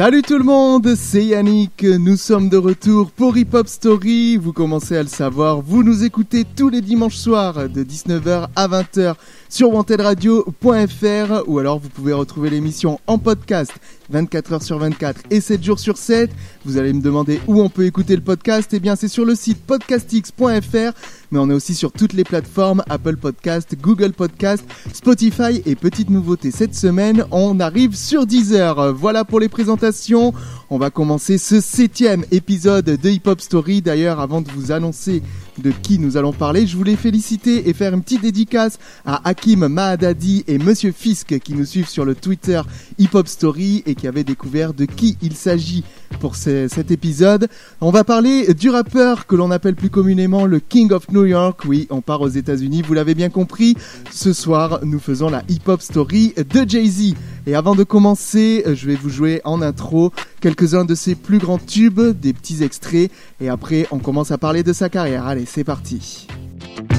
Salut tout le monde, c'est Yannick, nous sommes de retour pour Hip Hop Story, vous commencez à le savoir, vous nous écoutez tous les dimanches soirs de 19h à 20h sur wantedradio.fr ou alors vous pouvez retrouver l'émission en podcast 24 h sur 24 et 7 jours sur 7. Vous allez me demander où on peut écouter le podcast. Eh bien, c'est sur le site podcastx.fr, mais on est aussi sur toutes les plateformes Apple Podcast, Google Podcast, Spotify et petite nouveauté cette semaine, on arrive sur Deezer. Voilà pour les présentations. On va commencer ce septième épisode de Hip Hop Story. D'ailleurs, avant de vous annoncer de qui nous allons parler, je voulais féliciter et faire une petite dédicace à Hakim Mahadadi et Monsieur Fisk qui nous suivent sur le Twitter Hip Hop Story et qui avaient découvert de qui il s'agit pour cet épisode. On va parler du rappeur que l'on appelle plus communément le King of New York. Oui, on part aux États-Unis, vous l'avez bien compris. Ce soir, nous faisons la Hip Hop Story de Jay-Z. Et avant de commencer, je vais vous jouer en intro quelques-uns de ses plus grands tubes, des petits extraits, et après on commence à parler de sa carrière. Allez, c'est parti.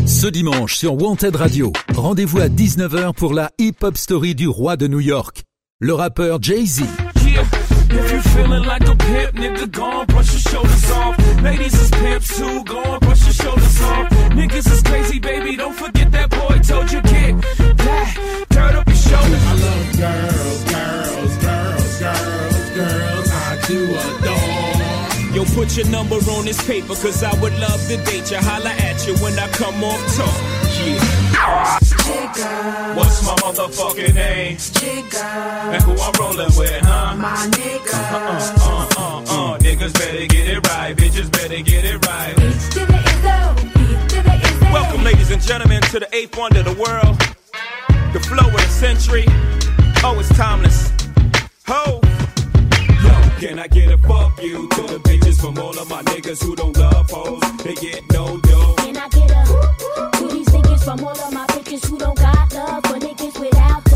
Ce dimanche sur Wanted Radio, rendez-vous à 19h pour la hip-hop story du roi de New York, le rappeur Jay-Z. If you feeling like a pimp, nigga, gone, brush your shoulders off. Ladies is pimps too, gone, brush your shoulders off. Niggas is crazy, baby, don't forget that boy told you, kid. That, turn up your shoulders. I love girls, girls, Yo, put your number on this paper, cause I would love to date you. Holla at you when I come off talk. Yeah. What's my motherfucking name? Jigga. And who I'm rolling with, huh? My nigga. Uh, uh, uh, uh, Niggas better get it right. Bitches better get it right. Welcome, ladies and gentlemen, to the eighth wonder of the world. The flow of the century. Oh, it's timeless. Ho! Can I get a fuck you to the bitches from all of my niggas who don't love hoes? They get no dough. Can I get a to these niggas from all of my bitches who don't got love for niggas without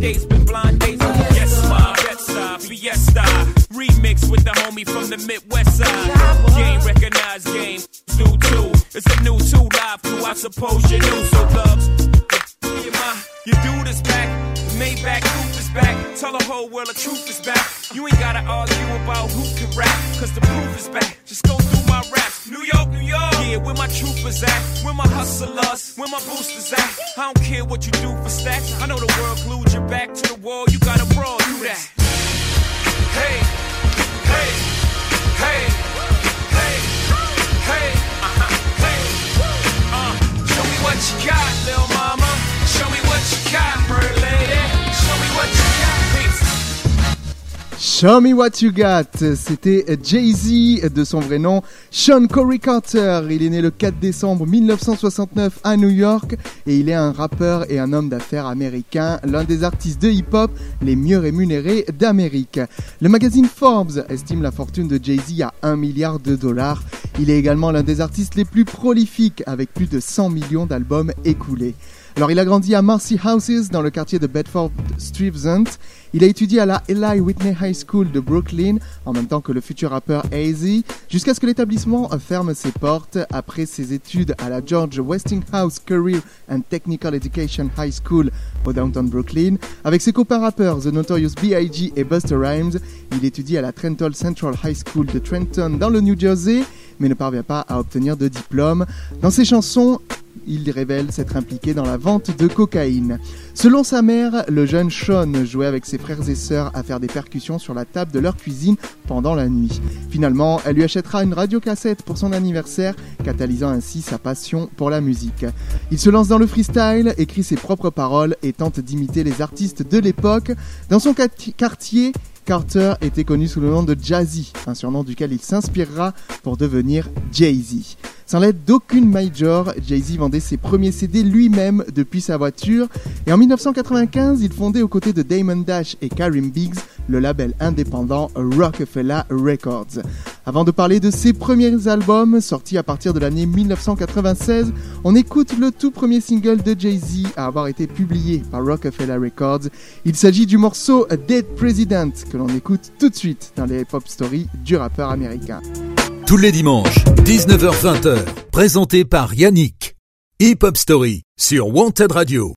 dates been blind dates. Yes, my Betside, Fiesta. Remix with the homie from the Midwest side. Game recognized game. Do too. It's a new two live crew. I suppose you knew. So thugs, you, my, you do this back. Maybach roof is back. Tell the whole world the truth is back. You ain't gotta argue about who can rap, cause the proof is back. Just go through my raps. New York, New York. Yeah, where my troopers at? Where my hustlers? Where my boosters at? I don't care what you do for stacks. I know the world glued your back to the wall. You gotta brawl through that. Hey, hey, hey, hey, hey, uh-huh, hey. Uh, show me what you got, little Show me what you got. C'était Jay-Z de son vrai nom, Sean Corey Carter. Il est né le 4 décembre 1969 à New York et il est un rappeur et un homme d'affaires américain, l'un des artistes de hip-hop les mieux rémunérés d'Amérique. Le magazine Forbes estime la fortune de Jay-Z à 1 milliard de dollars. Il est également l'un des artistes les plus prolifiques avec plus de 100 millions d'albums écoulés. Alors il a grandi à Marcy Houses dans le quartier de Bedford-Stuyvesant. Il a étudié à la Eli Whitney High School de Brooklyn en même temps que le futur rappeur AZ jusqu'à ce que l'établissement ferme ses portes après ses études à la George Westinghouse Career and Technical Education High School au downtown Brooklyn. Avec ses copains rappeurs The Notorious B.I.G. et Buster Rhymes, il étudie à la Trenton Central High School de Trenton dans le New Jersey mais ne parvient pas à obtenir de diplôme. Dans ses chansons, il révèle s'être impliqué dans la vente de cocaïne. Selon sa mère, le jeune Sean jouait avec ses frères et sœurs à faire des percussions sur la table de leur cuisine pendant la nuit. Finalement, elle lui achètera une radiocassette pour son anniversaire, catalysant ainsi sa passion pour la musique. Il se lance dans le freestyle, écrit ses propres paroles et tente d'imiter les artistes de l'époque. Dans son quartier, Carter était connu sous le nom de Jazzy, un surnom duquel il s'inspirera pour devenir Jay-Z. Sans l'aide d'aucune major, Jay-Z vendait ses premiers CD lui-même depuis sa voiture et en 1995, il fondait aux côtés de Damon Dash et Karim Biggs le label indépendant Rockefeller Records. Avant de parler de ses premiers albums sortis à partir de l'année 1996, on écoute le tout premier single de Jay-Z à avoir été publié par Rockefeller Records. Il s'agit du morceau Dead President que l'on écoute tout de suite dans les pop stories du rappeur américain. Tous les dimanches, 19h-20h, présenté par Yannick. Hip Hop Story sur Wanted Radio.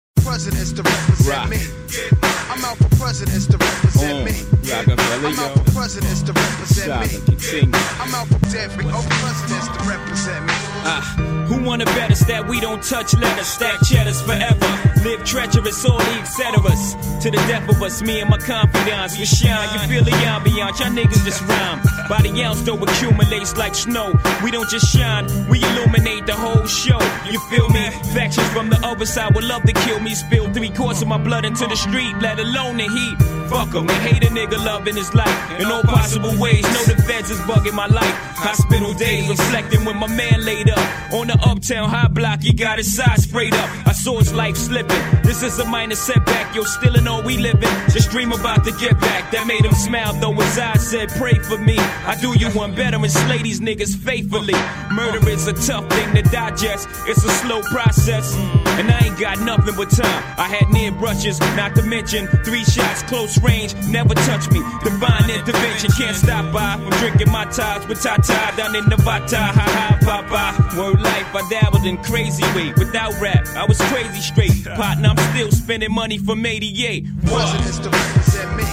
I'm out for presidents to represent me. I'm out for every presidents to represent me. Ah. Who wanna bet us that we don't touch letters, stack cheddars forever? Live treacherous, all the etceteras. To the death of us, me and my confidants. We shine, you feel the ambiance, y'all niggas just rhyme. Body ounce though accumulates like snow. We don't just shine, we illuminate the whole show. You feel me? Factions from the other side would love to kill me. Spill three quarts of my blood into the street, let alone the heat. Fuck em, they hate a nigga loving his life in all possible ways. Know the feds is bugging my life. Hospital days reflecting when my man laid up on the uptown high block. He got his side sprayed up. I saw his life slipping. This is a minor setback. Yo, still in all we living. Just dream about to get back. That made him smile though his eyes said, "Pray for me." I do you one better and slay these niggas faithfully. Murder is a tough thing to digest. It's a slow process, and I ain't got nothing but time. I had near brushes, not to mention three shots close range. Never touch me. Divine intervention can't stop by from drinking my ties with Tata down in Nevada. Ha ha, papa. Word life, I dabbled in crazy way. Without rap, I was crazy straight. Partner, I'm still spending money from 88. Presidents to represent me.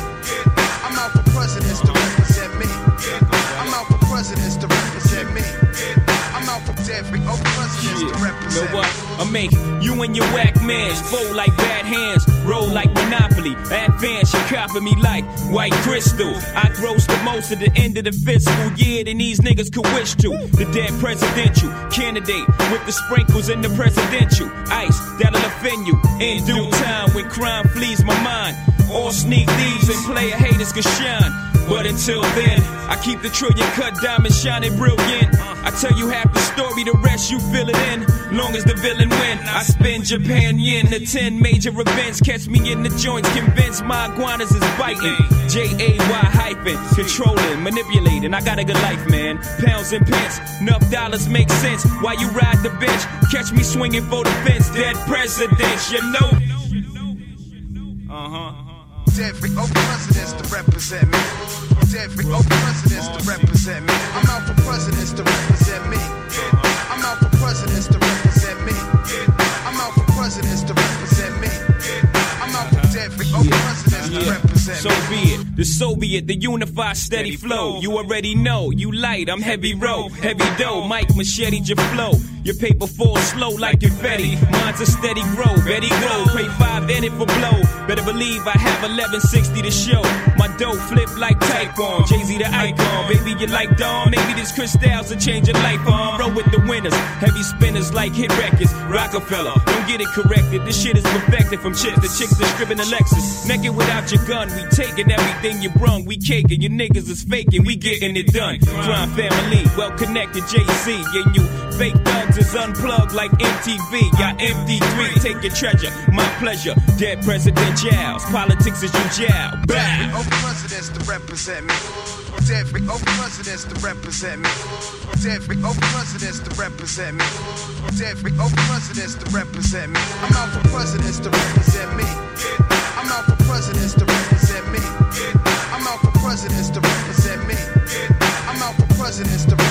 I'm out for presidents to represent me. I'm out for presidents. I'm out for to represent Know what? I make you and your whack mans fold like bad hands, roll like Monopoly. Advance, you copy me like white crystal. I gross the most at the end of the fiscal year than these niggas could wish to. The dead presidential candidate with the sprinkles in the presidential ice that'll offend you in due time when crime flees my mind. All sneak thieves and player haters can shine. But until then, I keep the trillion cut diamond shining brilliant. I tell you half the story, the rest you fill it in. Long as the villain win, I spend Japan yen to 10 major events. Catch me in the joints, convinced my iguanas is biting. J A Y hyphen, controlling, manipulating. I got a good life, man. Pounds and pence, enough dollars make sense. While you ride the bench, catch me swinging for the fence. Dead presidents, you know. Uh huh. Every presidents to represent me. Every presidents to represent me. I'm out for presidents to represent me. I'm out for presidents to represent me. I'm out for presidents to represent me. I'm out for every presidents to represent So be it. The Soviet, the unified steady flow. You already know. You light, I'm heavy row. Heavy dough, Mike machete your flow. Your paper falls slow like confetti. Mine's a steady grow. Betty grow. Pray five in it for blow. Better believe I have 1160 to show. My dough flip like Typhon. Jay-Z the icon. Baby, you like Dawn. Maybe this crystals will change your life on. Roll with the winners. Heavy spinners like hit records. Roc-A-Fella. Don't get it corrected. This shit is perfected from chicks to chicks that stripping a Lexus. Naked without your gun. We taking everything you brung. We caking. Your niggas is faking. We getting it done. Crime family. Well connected. JC. And you fake thugs is unplugged like MTV. Got MD3. Take your treasure. My pleasure. Dead presidentials. Politics is you jail. Bow. Presidents to represent me. Every oh, presidents to represent me. Every oh, presidents to represent me. Every oh, presidents to represent me. I'm out for presidents to represent me. I'm out for presidents to represent me. I'm out for presidents to represent me. I'm out for presidents to represent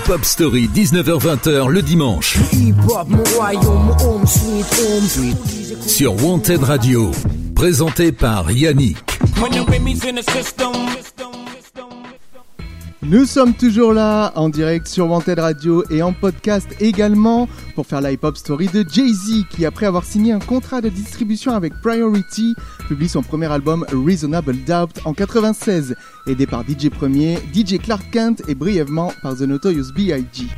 Hip Hop Story 19h20h le dimanche. Sur Wanted Radio, présenté par Yannick. Nous sommes toujours là en direct sur Wanted Radio et en podcast également pour faire la hip-hop story de Jay-Z qui après avoir signé un contrat de distribution avec Priority publie son premier album Reasonable Doubt en 96 aidé par DJ Premier, DJ Clark Kent et brièvement par The Notorious B.I.G.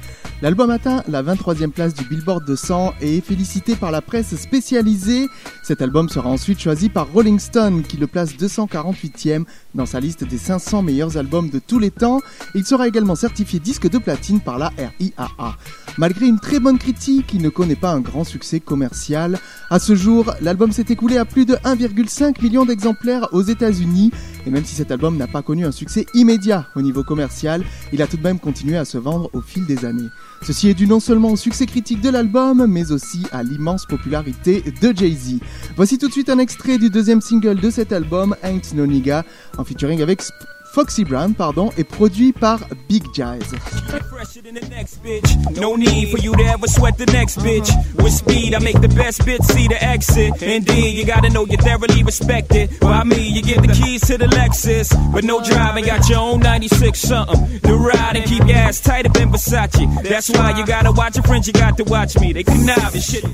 L'album atteint la 23e place du Billboard 200 et est félicité par la presse spécialisée. Cet album sera ensuite choisi par Rolling Stone qui le place 248e dans sa liste des 500 meilleurs albums de tous les temps. Il sera également certifié disque de platine par la RIAA. Malgré une très bonne critique, il ne connaît pas un grand succès commercial. À ce jour, l'album s'est écoulé à plus de 1,5 million d'exemplaires aux États-Unis. Et même si cet album n'a pas connu un succès immédiat au niveau commercial, il a tout de même continué à se vendre au fil des années. Ceci est dû non seulement au succès critique de l'album, mais aussi à l'immense popularité de Jay-Z. Voici tout de suite un extrait du deuxième single de cet album, Ain't No Nigga, en featuring avec Foxy Brown, pardon, est produit par Big Jazz. No need you. With speed, I make the best bitch see the exit. Indeed, you gotta know you're thoroughly respected. By me, you get the keys to the Lexus. But no driving, got your own 96 something. The ride and keep your ass tighter than Versace. That's why you gotta watch your friends, you got to watch me. They connive and shit.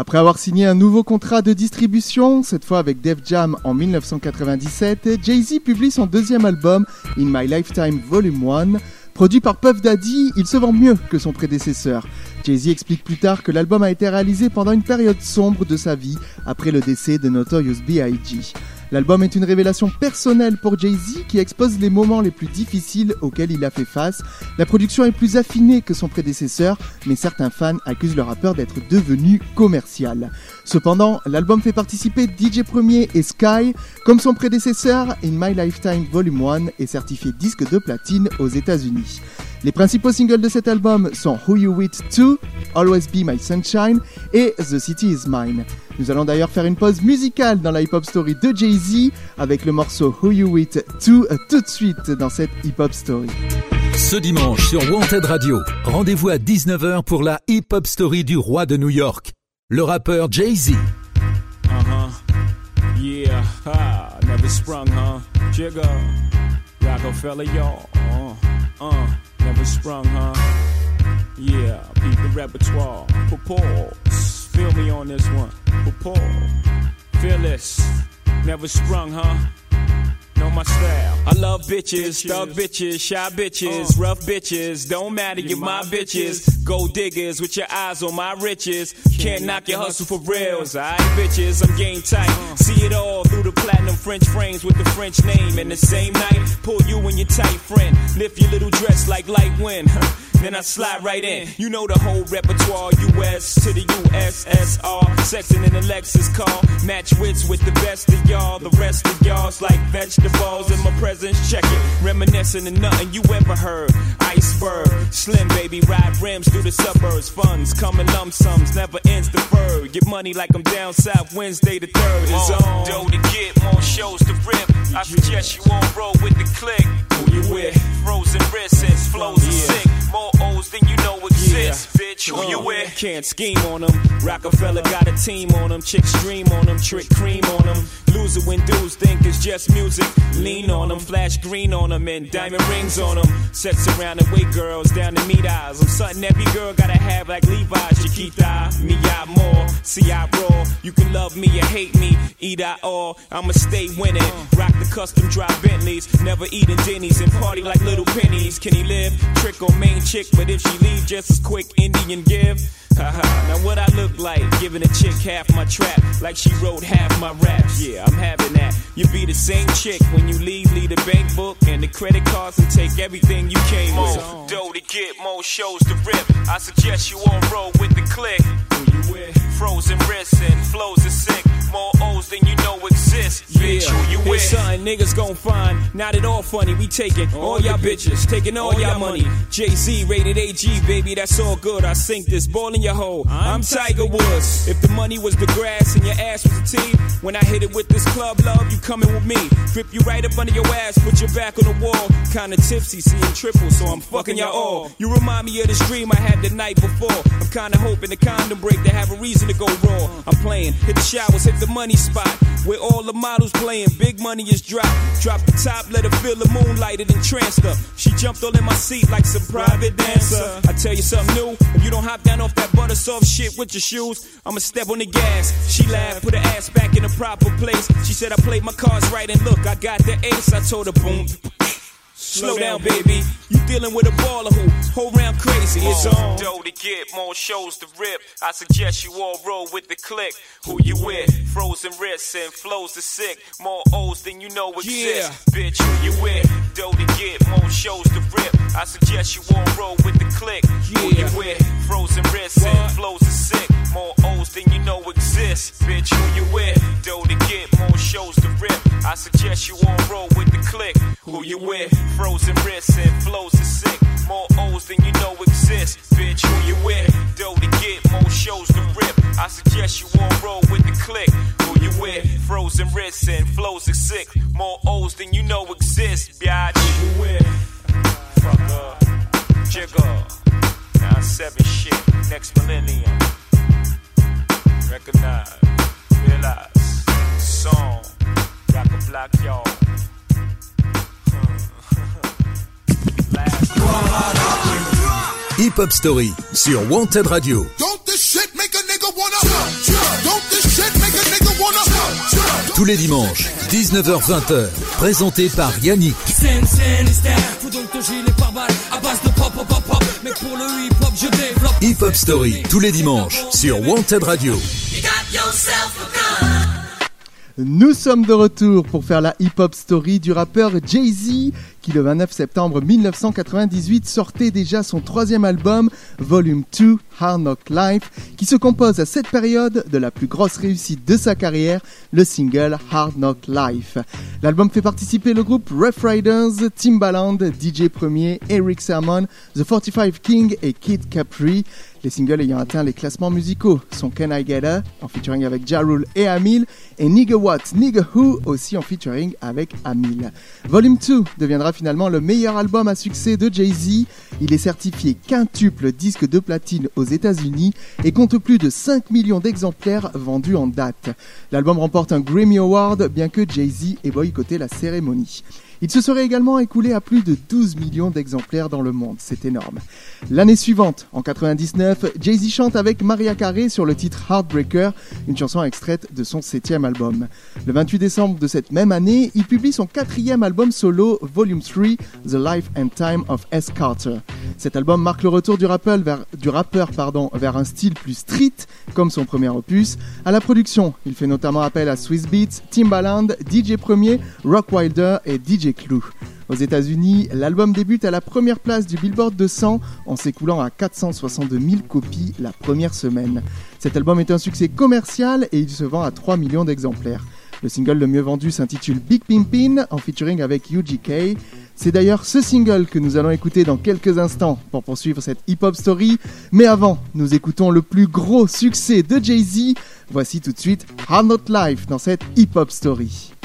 Après avoir signé un nouveau contrat de distribution, cette fois avec Def Jam en 1997, Jay-Z publie son deuxième album, In My Lifetime Volume 1. Produit par Puff Daddy, il se vend mieux que son prédécesseur. Jay-Z explique plus tard que l'album a été réalisé pendant une période sombre de sa vie, après le décès de Notorious B.I.G. L'album est une révélation personnelle pour Jay-Z qui expose les moments les plus difficiles auxquels il a fait face. La production est plus affinée que son prédécesseur, mais certains fans accusent le rappeur d'être devenu commercial. Cependant, l'album fait participer DJ Premier et Sky. Comme son prédécesseur, In My Lifetime Volume 1 est certifié disque de platine aux États-Unis. Les principaux singles de cet album sont Who You With To, Always Be My Sunshine et The City Is Mine. Nous allons d'ailleurs faire une pause musicale dans la hip-hop story de Jay-Z avec le morceau Who You With To tout de suite dans cette hip-hop story. Ce dimanche sur Wanted Radio, rendez-vous à 19h pour la hip-hop story du roi de New York, le rappeur Jay-Z. Uh-huh. Yeah, ha, never sprung, huh? Jigga, Roc-A-Fella, y'all. Uh, uh, never sprung, huh? Yeah, beat the repertoire. Pause. Feel me on this one. Pause. Fearless, never sprung, huh? Know my style. I love bitches, thug bitches, shy bitches, uh. rough bitches. Don't matter, you're my bitches. Gold diggers with your eyes on my riches. Can't knock your hustle for reals. Alright, bitches, I'm game tight. Uh. See it all through the platinum French frames with the French name. And the same night, pull you and your tight friend. Lift your little dress like light wind. Then I slide right in. You know the whole repertoire. US to the USSR. Sexing in a Lexus car. Match wits with the best of y'all. The rest of y'all's like vegetables in my presence. Check it. Reminiscing of nothing you ever heard. Iceberg. Slim baby ride rims through the suburbs. Funds coming lump sums. Never ends the deferred. Get money like I'm down south Wednesday the 3rd is on. Dough to get, more shows to rip. I suggest you on roll with the click. Who you with? Frozen wrists and flows are sick. More O's than you know exist. Bitch, who you with? Can't scheme on them. Roc-A-Fella got a team on them. Chicks dream on them. Trick cream on them. Loser when dudes think it's just music. Lean on them. Flash green on them. And diamond rings on them. Sets around and wait girls down to meet eyes. I'm something every girl gotta have like Levi's. Chiquita, me out more. See I roll. You can love me or hate me. Eat I all. I'ma stay winning. Rock the custom drive Bentleys. Never eating Denny's and party like little pennies. Can he live? Trick on main chick, but if she leave just as quick, Indian give. Haha, now what I look like, giving a chick half my trap, like she wrote half my raps. Yeah, I'm having that. You be the same chick when you leave, leave the bank book and the credit cards and take everything you came with. Dough to get, more shows to rip. I suggest you on roll with the click. Who you with? Frozen wrists and flows are sick. More O's than you know exist. Bitch, who you with? Son, niggas gon' find. Not at all funny. We taking all y'all bitches, taking all y'all money. Jay Z rated AG, baby, that's all good. I sink this ball in your hoe. I'm Tiger Woods. If the money was the grass and your ass was a tee, when I hit it with this club love, you coming with me. Grip you right up under your ass, put your back on the wall. Kinda tipsy, seeing triple, so I'm fucking y'all all. You remind me of this dream I had the night before. I'm kinda hoping the condom break to have a reason to go raw. I'm playing, hit the showers, hit the money spot. Where all the models playing, big money is dropped. Drop the top, let her feel the moonlight, it entranced her. She jumped all in my seat like some private dancer. I tell you something new, if you don't hop down off that butter soft shit with your shoes, I'ma step on the gas. She laughed, put her ass back in the proper place. She said I played my cards right and look, I got the ace. I told her boom. Slow down, baby. You dealing with a baller who whole round crazy. It's on. Dough to get, more shows to rip. I suggest you all roll with the click. Who you with? Frozen wrists and flows to sick. More O's than you know exist. Yeah. Bitch, who you with? Dough to get, more shows to rip. I suggest you all roll with the click. Yeah. Who you with? Frozen wrists what? and flows to sick. More O's than you know exist. Bitch, who you with? Dough to get, more shows to rip. I suggest you all roll with the click. Who you with? Frozen wrists and flows are sick. More O's than you know exist. Bitch, who you with? Dough to get, more shows to rip. I suggest you all roll with the click. Who you with? Frozen wrists and flows are sick. More O's than you know exist. Biatch, who you with? Fuck up. Jigger. Now seven shit. Next millennium. Recognize. Realize. Song. Rock a block, y'all. Hip Hop Story sur Wanted Radio. Tous les dimanches, 19h-20h, présenté par Yannick mais pour le hip hop je développe. Hip Hop Story tous les dimanches sur Wanted Radio. You got nous sommes de retour pour faire la hip-hop story du rappeur Jay-Z qui le 29 septembre 1998 sortait déjà son troisième album, Volume 2, Hard Knock Life, qui se compose à cette période de la plus grosse réussite de sa carrière, le single Hard Knock Life. L'album fait participer le groupe Rough Riders, Timbaland, DJ Premier, Eric Sermon, The 45 King et Kid Capri. Les singles ayant atteint les classements musicaux sont Can I Get Her en featuring avec Ja Rule et Amil et Nigga What, Nigga Who aussi en featuring avec Amil. Volume 2 deviendra finalement le meilleur album à succès de Jay-Z. Il est certifié quintuple disque de platine aux États-Unis et compte plus de 5 millions d'exemplaires vendus en date. L'album remporte un Grammy Award bien que Jay-Z ait boycotté la cérémonie. Il se serait également écoulé à plus de 12 millions d'exemplaires dans le monde, c'est énorme. L'année suivante, en 99, Jay-Z chante avec Maria Carey sur le titre Heartbreaker, une chanson extraite de son septième album. Le 28 décembre de cette même année, il publie son quatrième album solo, Volume 3, The Life and Time of S. Carter. Cet album marque le retour du rappeur, vers, un style plus street, comme son premier opus. À la production, il fait notamment appel à Swiss Beats, Timbaland, DJ Premier, Rock Wilder et DJ Aux États-Unis, l'album débute à la première place du Billboard 200 en s'écoulant à 462 000 copies la première semaine. Cet album est un succès commercial et il se vend à 3 millions d'exemplaires. Le single le mieux vendu s'intitule Big Pimpin en featuring avec UGK. C'est d'ailleurs ce single que nous allons écouter dans quelques instants pour poursuivre cette hip-hop story. Mais avant, nous écoutons le plus gros succès de Jay-Z. Voici tout de suite Hard Not Life dans cette hip-hop story.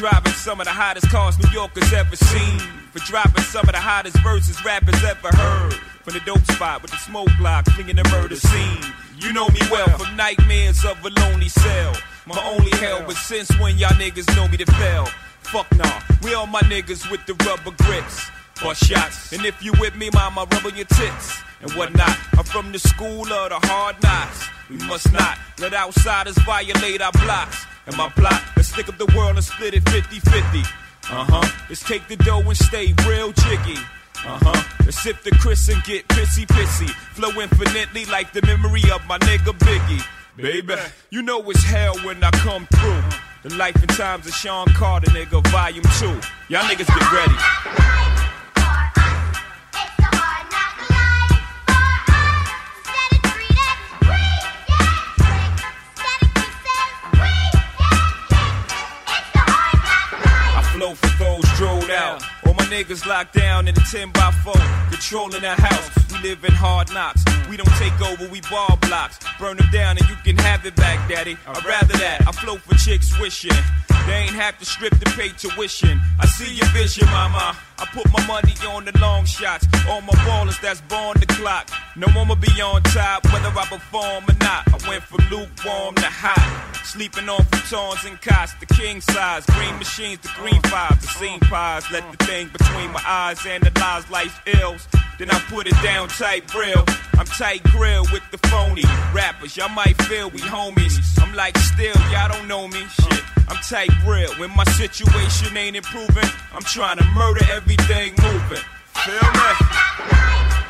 Driving some of the hottest cars New Yorkers ever seen. For dropping some of the hottest verses rappers ever heard. From the dope spot with the smoke block, flinging the murder scene. You know me well from nightmares of a lonely cell. My only hell, but since when y'all niggas know me to fail? Fuck nah, we all my niggas with the rubber grips. Bust shots, and if you with me, mama, rub on your tits and whatnot. I'm from the school of the hard knocks. We must not let outsiders violate our blocks. And my plot, let's stick up the world and split it 50 50. Uh huh. Let's take the dough and stay real jiggy. Uh huh. Let's sip the Chris and get pissy pissy. Flow infinitely like the memory of my nigga Biggie. Baby, you know it's hell when I come through. The life and times of Sean Carter, nigga, volume two. Y'all niggas get ready. Niggas locked down in a 10 by 4, controlling the house. We live in hard knocks. We don't take over, we ball blocks. Burn them down and you can have it back, daddy. I'd rather that. I flow for chicks wishing. They ain't have to strip to pay tuition. I see your vision, mama. I put my money on the long shots. All my ballers that's born the clock. No one will be on top, whether I perform or not. I went from lukewarm to hot. Sleeping on futons and cots, the king size. Green machines, the green fives, the scene pies. Let the thing between my eyes analyze life's ills. Then I put it down tight grill. I'm tight grill with the phony rappers. Y'all might feel we homies. I'm like still, y'all don't know me. Shit, I'm tight real. When my situation ain't improving, I'm trying to murder everything moving. Feel me?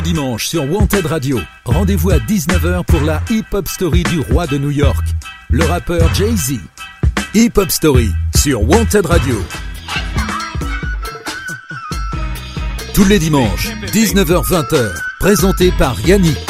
Dimanche sur Wanted Radio, rendez-vous à 19h pour la Hip Hop Story du roi de New York, le rappeur Jay-Z. Hip Hop Story sur Wanted Radio. Tous les dimanches, 19h-20h, présenté par Yannick.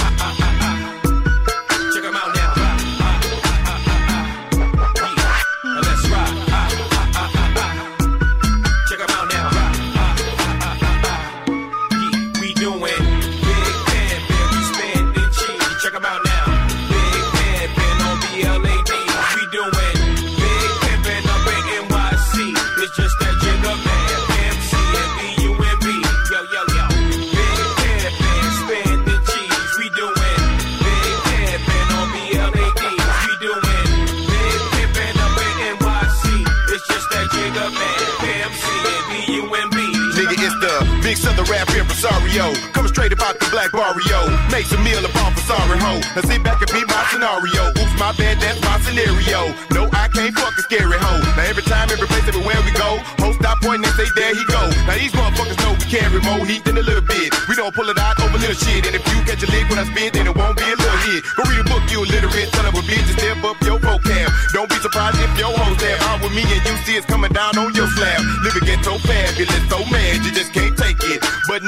Impresario. Coming straight about the black barrio. Make some meal upon for sorry ho. Now sit back and be my scenario. Oops, my bad, that's my scenario. No, I can't fuck a scary hoe. Now every time, every place, everywhere we go, host stop pointing and say, there he go. Now these motherfuckers know we carry more heat than a little bit. We don't pull it out over little shit. And if you catch a lick when I spit, then it won't be a little hit. Go read a book, you illiterate. Son of a bitch, and step up your vocab. Don't be surprised if your hoes there out with me and you see it's coming down on your slab. Living ghetto fabulous, so mad you just can't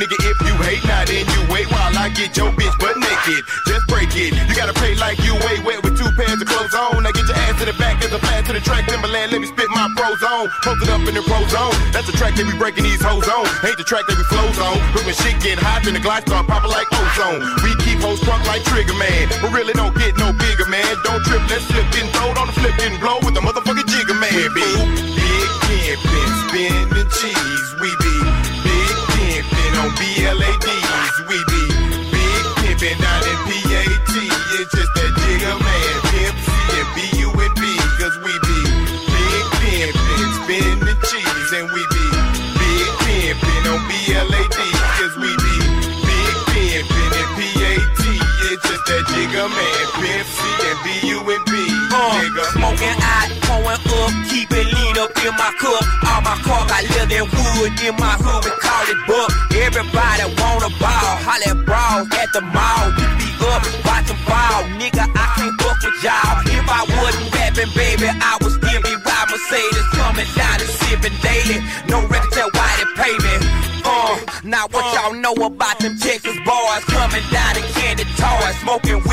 nigga, if you hate, not then you wait while I get your bitch butt naked. Just break it. You gotta pay like you way wet with two pairs of clothes on. Now get your ass to the back as a flat to the track. Timbaland, let me spit my pros on. Posted up in the pro zone. That's the track that we breaking these hoes on. Ain't the track that we flows on. But when shit get hot, then the glide start popping like ozone. We keep hoes drunk like Trigger Man. But really don't get no bigger, man. Don't trip, let's slip, getting throwed on the flip, getting blow with the motherfucking Jigga Man. Be big pimpin', spinning cheese. We up, keep it lean up in my cup. All my car got leather and wood in my hood, we call it buck. Everybody wanna ball, holla at brawls at the mall. We be up, watch 'em fall. Nigga, I can't fuck with y'all. If I wasn't rapping, baby, I would still be riding Mercedes, coming down and sipping daily. No record tell why they pay me. Uh, now what y'all know about them Texas boys coming down in candy toys, smoking weed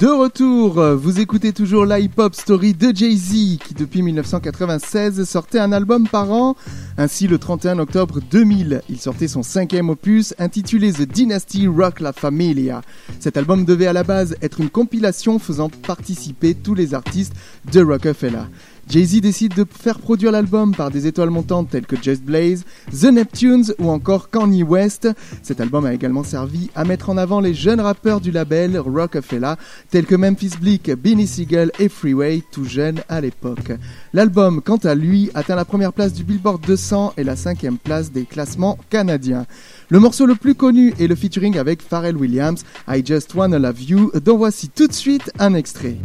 De retour, vous écoutez toujours la hip-hop story de Jay-Z qui depuis 1996 sortait un album par an. Ainsi le 31 octobre 2000, il sortait son cinquième opus intitulé The Dynasty Rock La Familia. Cet album devait à la base être une compilation faisant participer tous les artistes de Rockefeller. Jay-Z décide de faire produire l'album par des étoiles montantes telles que Just Blaze, The Neptunes ou encore Kanye West. Cet album a également servi à mettre en avant les jeunes rappeurs du label Rockefeller tels que Memphis Bleak, Beanie Siegel et Freeway, tout jeunes à l'époque. L'album, quant à lui, atteint la première place du Billboard 200 et la cinquième place des classements canadiens. Le morceau le plus connu est le featuring avec Pharrell Williams, I Just Wanna Love You, dont voici tout de suite un extrait.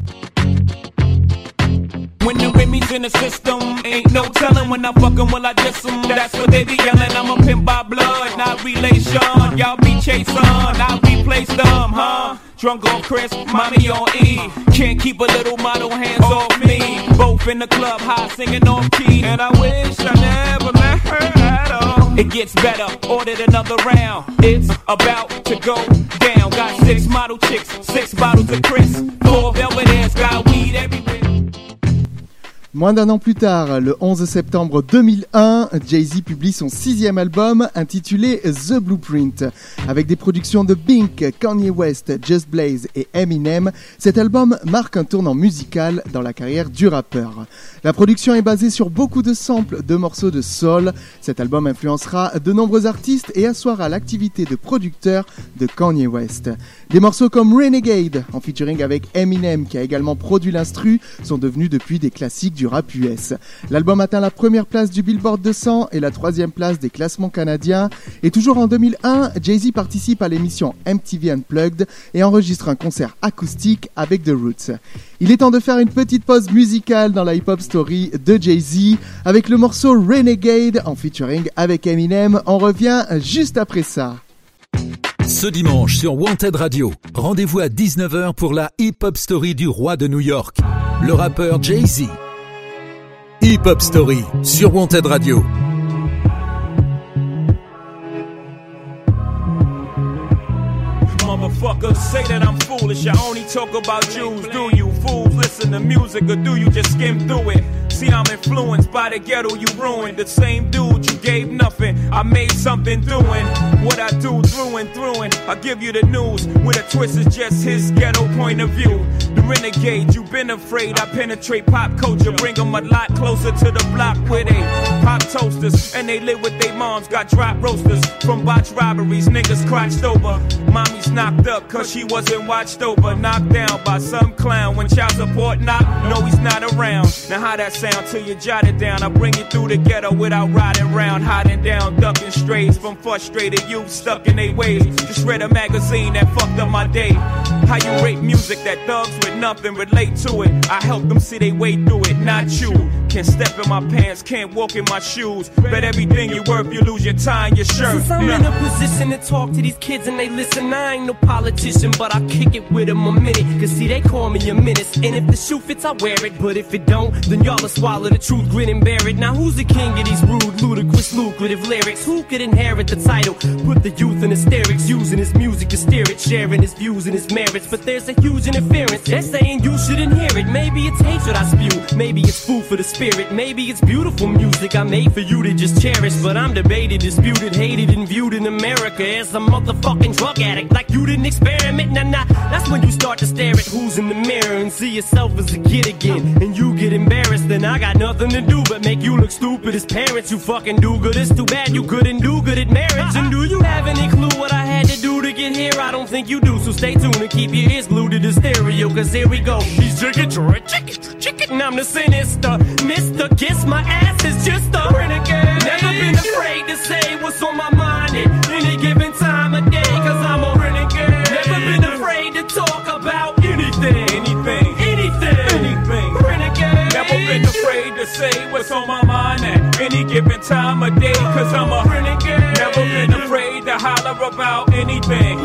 In the system, ain't no telling when I fuck 'em, will I diss 'em? That's what they be yelling. I'm a pimp by blood, not relation. Y'all be chasing, I replace them, huh? Drunk on Chris, mommy on E. Can't keep a little model hands off me. Both in the club, high singing off key. And I wish I never met her at all. It gets better, ordered another round. It's about to go down. Got six model chicks, six bottles of Chris. Four velvet ass, got weed everywhere. Moins d'un an plus tard, le 11 septembre 2001, Jay-Z publie son sixième album intitulé The Blueprint. Avec des productions de Bink, Kanye West, Just Blaze et Eminem, cet album marque un tournant musical dans la carrière du rappeur. La production est basée sur beaucoup de samples de morceaux de soul. Cet album influencera de nombreux artistes et assoira l'activité de producteur de Kanye West. Des morceaux comme Renegade, en featuring avec Eminem qui a également produit l'instru, sont devenus depuis des classiques du L'album atteint la première place du Billboard 200 et la troisième place des classements canadiens. Et toujours en 2001, Jay-Z participe à l'émission MTV Unplugged et enregistre un concert acoustique avec The Roots. Il est temps de faire une petite pause musicale dans la hip-hop story de Jay-Z avec le morceau Renegade en featuring avec Eminem. On revient juste après ça. Ce dimanche sur Wanted Radio, rendez-vous à 19h pour la hip-hop story du roi de New York, le rappeur Jay-Z. Hip-hop story sur Wanted Radio. Motherfuckers say that I'm foolish. I only talk about Jews. Do you fools listen to music or do you just skim through it? See, I'm influenced by the ghetto you ruined. The same dude you gave nothing. I made something doing what I do through and through. And I give you the news with a twist is just his ghetto point of view. Renegade, you've been afraid. I penetrate pop culture, bring them a lot closer to the block where they pop toasters and they live with their moms. Got drop roasters from botch robberies, niggas crotched over. Mommy's knocked up cause she wasn't watched over. Knocked down by some clown when child support knocked. No, he's not around. Now, how that sound till you jot it down? I bring you through the ghetto without riding round, hiding down, ducking strays from frustrated youth stuck in their ways. Just read a magazine that fucked up my day. How you rate music that thugs with nothing relate to it? I help them see they way through it, not you. Can't step in my pants, can't walk in my shoes. Bet everything you worth, you lose your time, your shirt. Since I'm in a position to talk to these kids and they listen, I ain't no politician, but I kick it with them a minute. Cause see, they call me a menace. And if the shoe fits, I wear it. But if it don't, then y'all will swallow the truth, grin and bear it. Now who's the king of these rude, ludicrous, lucrative lyrics? Who could inherit the title? Put the youth in hysterics, using his music to steer it, sharing his views and his merits. But there's a huge interference. They're saying you shouldn't hear it. Maybe it's hatred I spew. Maybe it's food for the spirit. Maybe it's beautiful music I made for you to just cherish. But I'm debated, disputed, hated, and viewed in America as a motherfucking drug addict. Like you didn't experiment. Nah, nah. That's when you start to stare at who's in the mirror and see yourself as a kid again. And you get embarrassed. Then I got nothing to do but make you look stupid as parents. You fucking do good. It's too bad you couldn't do good at marriage. And do you have any clue what I had to do to get here? I don't think you do. So stay tuned and keep your ears glued to the stereo. Cause here we go. He's chicken, chicken, chicken. And I'm the sinister. Mister, kiss my ass is just a renegade. Never been afraid to say what's on my mind at any given time of day. Cause I'm a renegade. Never been afraid to talk about anything. Anything, Anything. anything. Renegade. Never been afraid to say what's on my mind at any given time of day. Cause I'm a renegade. Never been holler about anything.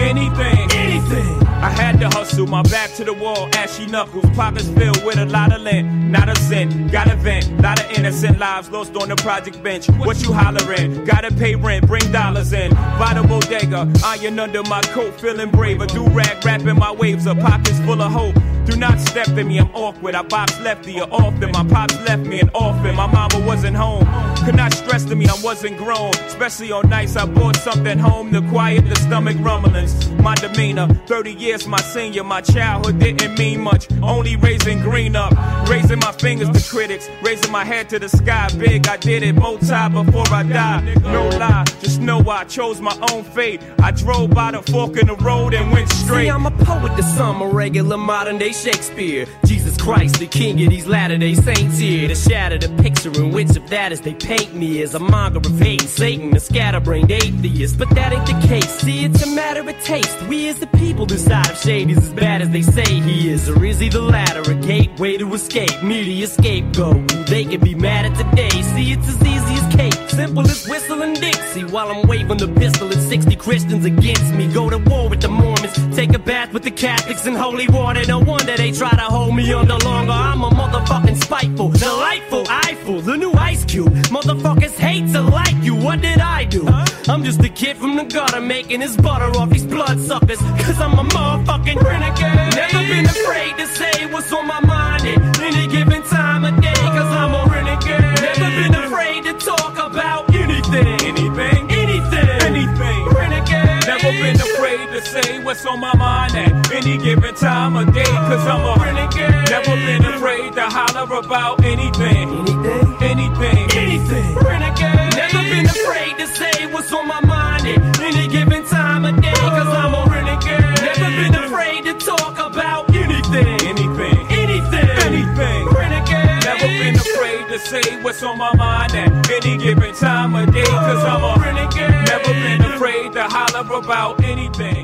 Anything. Anything. Anything. I had to hustle, my back to the wall, ashy knuckles, pockets filled with a lot of lint, not a cent, got a vent, lot of innocent lives lost on the project bench. What you hollering? Gotta pay rent, bring dollars in. By the bodega, iron under my coat, feeling brave. A do rag wrapping my waves, a pockets full of hope. Do not step in me, I'm awkward. I box lefty or often. My pops left me an orphan. My mama wasn't home. Could not stress to me, I wasn't grown. Especially on nights I brought something home to quiet the stomach rumblings. My demeanor, 30 years my senior. My childhood didn't mean much. Only raising green up. Raising my fingers to critics. Raising my head to the sky. Big, I did it multi before I died. No lie, just know I chose my own fate. I drove by the fork in the road and went straight. See, I'm a poet, the some a regular modern day Shakespeare. Jesus Christ, the king of these latter day saints here. To shatter the picture in which of that is they paint me as a monger of hate. Satan, a scatterbrained atheist. But that ain't the case. See, it's a matter of taste. We as the people decide if Shade is as bad as they say he is. Or is he the latter, a gateway to escape? Media scapegoat. They can be mad at today. See, it's as easy as cake. Simple as whistling Dixie. While I'm waving the pistol at 60 Christians against me. Go to war with the Mormons. Take a bath with the Catholics in holy water. No wonder they try to hold me under longer. I'm a motherfucking spiteful, delightful, eyeful, the new ice cube. Motherfuckers hate to like you. What did I do? I'm just a kid from the gutter making his butter off these bloodsuckers. Cause I'm a motherfucking renegade. Never been afraid to say what's on my what's on my mind at any given time of day. Cause I'm a renegade. Never been afraid to holler about anything. Anything. Anything. anything. Renegade. Never been afraid to say what's on my mind at any given time of day. Cause I'm a renegade. Never been afraid to talk about anything. Anything. Anything. Anything. Renegade. Never been afraid to say what's on my mind at any given time of day. Cause I'm a renegade. Never been afraid to holler about anything.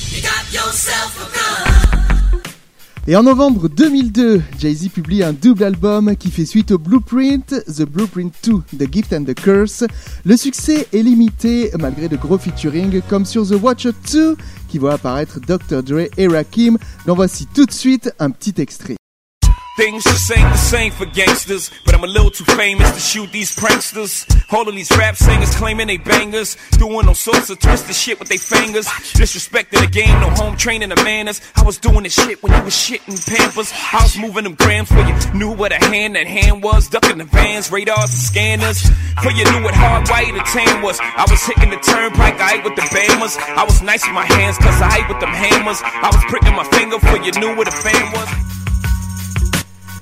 Et en novembre 2002, Jay-Z publie un double album qui fait suite au Blueprint, The Blueprint 2, The Gift and the Curse. Le succès est limité malgré de gros featuring comme sur The Watcher 2 qui voit apparaître Dr. Dre et Rakim, dont voici tout de suite un petit extrait. Things just ain't the same for gangsters, but I'm a little too famous to shoot these pranksters. All of these rap singers claiming they bangers, doing all sorts of twisted shit with their fingers. Disrespecting the game, no home training the manners. I was doing this shit when you was shitting pampers. I was moving them grams for you knew what a hand that hand was, ducking the vans, radars and scanners. For you knew what hard white or tame was. I was hitting the turnpike, I ate with the bammers. I was nice with my hands, cause I ate with them hammers. I was pricking my finger for you knew what a fan was.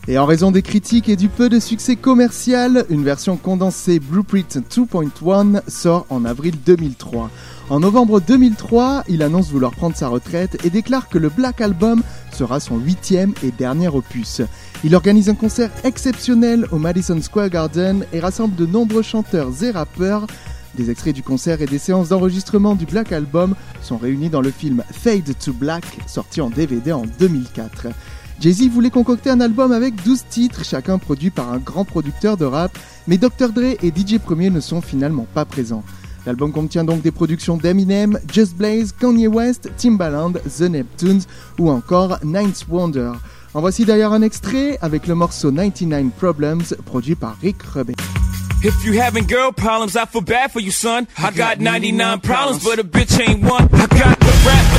Et en raison des critiques et du peu de succès commercial, une version condensée Blueprint 2.1 sort en avril 2003. En novembre 2003, il annonce vouloir prendre sa retraite et déclare que le Black Album sera son huitième et dernier opus. Il organise un concert exceptionnel au Madison Square Garden et rassemble de nombreux chanteurs et rappeurs. Des extraits du concert et des séances d'enregistrement du Black Album sont réunis dans le film Fade to Black, sorti en DVD en 2004. Jay-Z voulait concocter un album avec 12 titres, chacun produit par un grand producteur de rap, mais Dr. Dre et DJ Premier ne sont finalement pas présents. L'album contient donc des productions d'Eminem, Just Blaze, Kanye West, Timbaland, The Neptunes ou encore Ninth Wonder. En voici d'ailleurs un extrait avec le morceau 99 Problems produit par Rick Rubin. If you having girl problems, I feel bad for you, son. I got 99 problems, but a bitch ain't one. I got the rap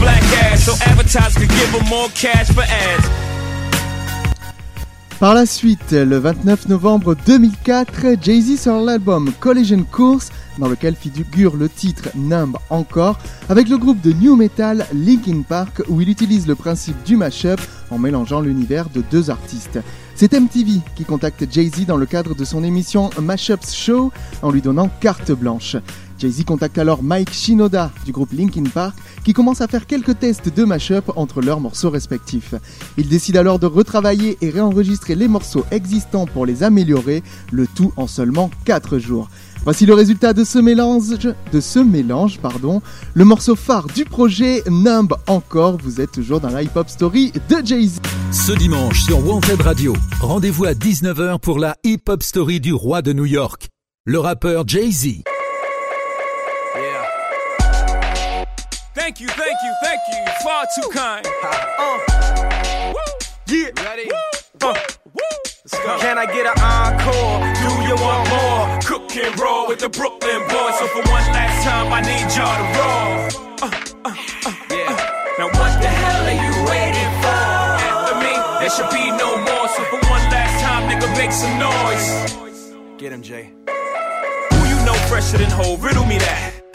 black ass so give them more cash for ads. Par la suite, le 29 novembre 2004, Jay-Z sort l'album Collision Course, dans lequel figure le titre Numb encore, avec le groupe de new metal Linkin Park, où il utilise le principe du mashup en mélangeant l'univers de deux artistes. C'est MTV qui contacte Jay-Z dans le cadre de son émission Mashups Show en lui donnant carte blanche. Jay-Z contacte alors Mike Shinoda du groupe Linkin Park qui commence à faire quelques tests de mashup entre leurs morceaux respectifs. Il décide alors de retravailler et réenregistrer les morceaux existants pour les améliorer, le tout en seulement 4 jours. Voici le résultat de ce mélange, de ce mélange, pardon. Le morceau phare du projet, Numb encore. Vous êtes toujours dans la hip hop story de Jay-Z. Ce dimanche sur Wanted Radio, rendez-vous à 19h pour la hip hop story du roi de New York, le rappeur Jay-Z. Thank you, thank you, thank you. Far too kind. Uh. Yeah. Ready? Uh. Can I get an encore? Do you want more? Cook and roll with the Brooklyn boys. So for one last time, I need y'all to roll. Uh, uh, uh, yeah. Now what the hell are you waiting for? After me, there should be no more. So for one last time, nigga, make some noise. Get him, Jay. Who you know fresher than whole? Riddle me that.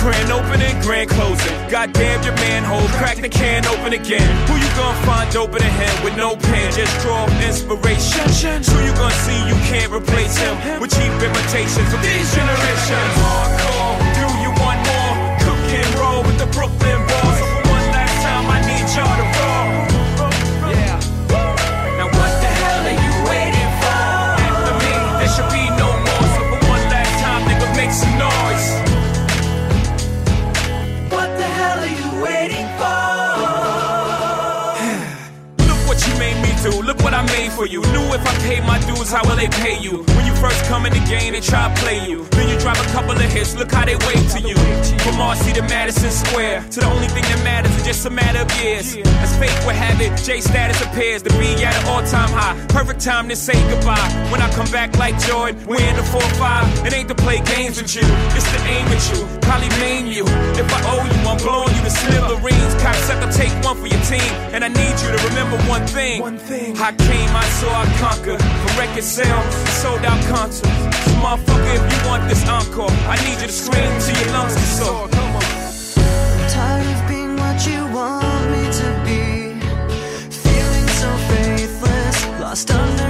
Grand opening, grand closing. Goddamn your manhole, crack the can open again. Who you gonna find open a hand with no pen? Just draw inspiration. Who you gonna see you can't replace him with cheap imitations from these generations? Hardcore, do you want more? Cook and roll with the Brooklyn boys. What I made for you. Knew if I paid my dues, how will they pay you? When you first come in the game, they try to play you. Then you drop a couple of hits, look how they wave to you. Marcy to Madison Square, to the only thing that matters is just a matter of years. As fate would have it, J status appears to be at an all time high. Perfect time to say goodbye. When I come back like Jordan, we in the 4-5. It ain't to play games with you, it's to aim at you. Probably maim you. If I owe you, I'm blowing you to smithereens. Cocksucker, take one for your team. And I need you to remember one thing. One thing. I came, I saw, I conquered. From record sales, sold out concerts. Motherfucker, if you want this encore, I need you to scream till your lungs get. Tired of being what you want me to be. Feeling so faithless, lost under